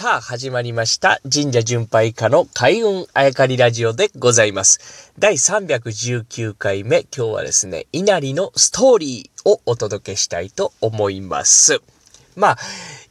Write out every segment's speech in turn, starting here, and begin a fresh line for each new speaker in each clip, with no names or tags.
さあ、始まりました。神社巡拝家の開運あやかりラジオでございます。第319回目、今日はですね、稲荷のストーリーをお届けしたいと思います。まあ、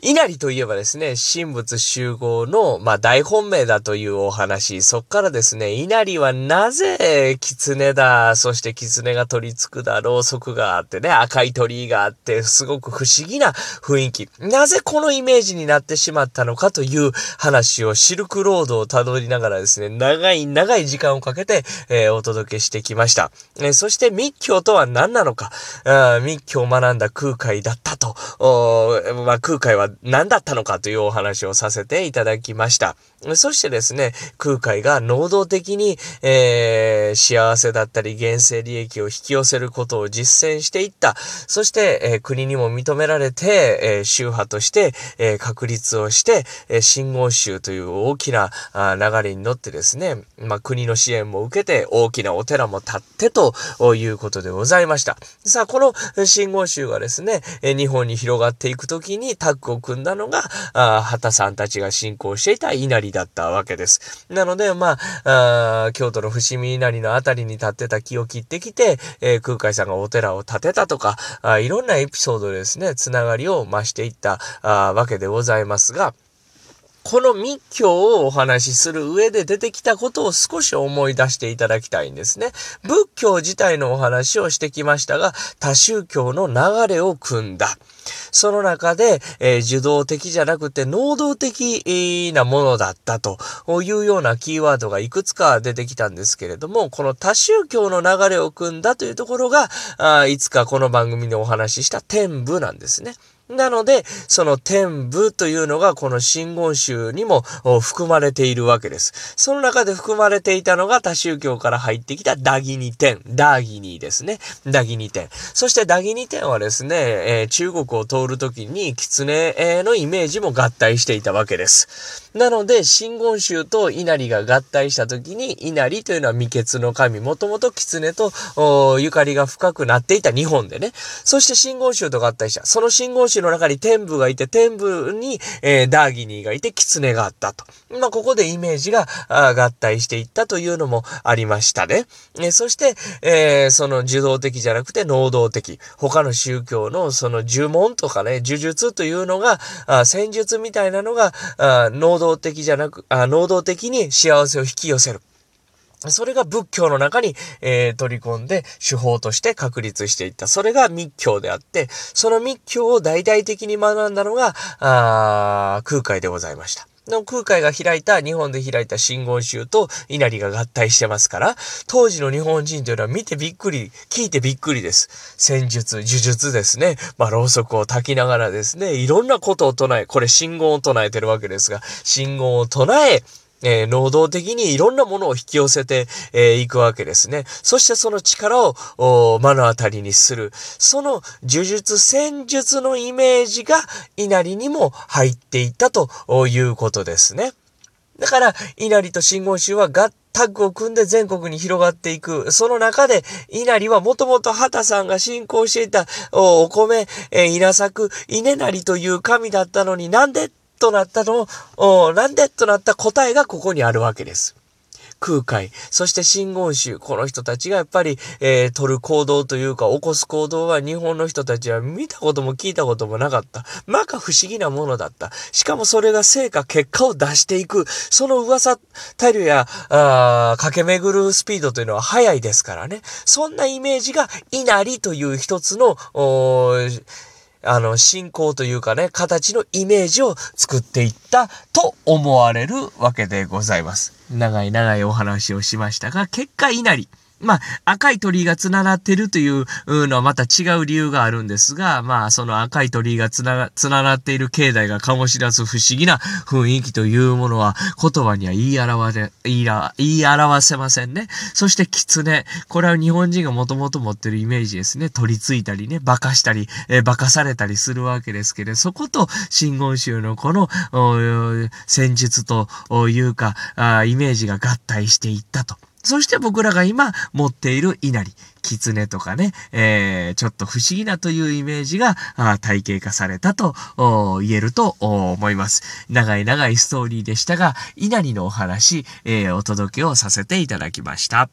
稲荷といえばですね、神仏集合の、まあ、大本命だというお話。そっからですね、稲荷はなぜ狐だ、そして狐が取り付くだ、ろうそくがあってね、赤い鳥居があって、すごく不思議な雰囲気。なぜこのイメージになってしまったのかという話をシルクロードを辿りながらですね、長い長い時間をかけて、えー、お届けしてきました。えー、そして密教とは何なのか、あ密教を学んだ空海だったと、まあ、空海は何だったのかというお話をさせていただきました。そしてですね、空海が能動的に、えー、幸せだったり現世利益を引き寄せることを実践していった。そして、えー、国にも認められて、えー、宗派として、え、確立をして、え、信号宗という大きなあ流れに乗ってですね、まあ、国の支援も受けて大きなお寺も建ってということでございました。さあ、この信号宗がですね、え日本に広がっていくときにタッグを組んだのが、あ畑さんたちが信仰していた稲荷だったわけです。なので、まあ、あ京都の伏見稲荷のあたりに立ってた木を切ってきて、えー、空海さんがお寺を建てたとか、あいろんなエピソードでですね、つながりを増していったあわけでございますが、この密教をお話しする上で出てきたことを少し思い出していただきたいんですね。仏教自体のお話をしてきましたが、多宗教の流れを組んだ。その中で、えー、受動的じゃなくて能動的なものだったというようなキーワードがいくつか出てきたんですけれども、この多宗教の流れを組んだというところが、あいつかこの番組でお話しした天部なんですね。なので、その天部というのがこの真言宗にも含まれているわけです。その中で含まれていたのが多宗教から入ってきたダギニ天、ダギニですね。ダギニ天。そしてダギニ天はですね、えー、中国を通るときに狐のイメージも合体していたわけです。なので、真言宗と稲荷が合体したときに、稲荷というのは未決の神、もともと狐とゆかりが深くなっていた日本でね。そして真言宗と合体した。その真言宗の中に天部がいて、天部に、えー、ダーギニーがいて、狐があったと。まあ、ここでイメージが合体していったというのもありましたね。えそして、えー、その受動的じゃなくて能動的。他の宗教のその呪文とかね、呪術というのが、あ戦術みたいなのが、あ能動的じゃなく、あ能動的に幸せを引き寄せる。それが仏教の中に、えー、取り込んで手法として確立していった。それが密教であって、その密教を大々的に学んだのが、あ空海でございました。の空海が開いた、日本で開いた真言宗と稲荷が合体してますから、当時の日本人というのは見てびっくり、聞いてびっくりです。戦術、呪術ですね。まあ、ろうそくを焚きながらですね、いろんなことを唱え、これ信言を唱えてるわけですが、信言を唱え、えー、能動的にいろんなものを引き寄せてい、えー、くわけですね。そしてその力を目の当たりにする。その呪術、戦術のイメージが稲荷にも入っていったということですね。だから、稲荷と真言宗は合タッグを組んで全国に広がっていく。その中で、稲荷はもともと畑さんが信仰していたお米、え、稲作、稲荷という神だったのになんでとなったのを、なんでとなった答えがここにあるわけです。空海、そして真言宗、この人たちがやっぱり、えー、取る行動というか、起こす行動は日本の人たちは見たことも聞いたこともなかった。まか不思議なものだった。しかもそれが成果、結果を出していく。その噂、タイルや、あ駆け巡るスピードというのは速いですからね。そんなイメージが、稲荷という一つの、あの、信仰というかね、形のイメージを作っていったと思われるわけでございます。長い長いお話をしましたが、結果稲荷。まあ、赤い鳥居が繋がってるというのはまた違う理由があるんですが、まあ、その赤い鳥居が繋が、繋がっている境内が醸し出す不思議な雰囲気というものは言葉には言い表せ、言い言い表せませんね。そして狐。これは日本人がもともと持ってるイメージですね。取り付いたりね、馬鹿したり、えー、馬鹿されたりするわけですけれど、そこと真言宗のこの戦術というか、イメージが合体していったと。そして僕らが今持っている稲荷。狐とかね、えー、ちょっと不思議なというイメージが体系化されたと言えると思います。長い長いストーリーでしたが、稲荷のお話、えー、お届けをさせていただきました。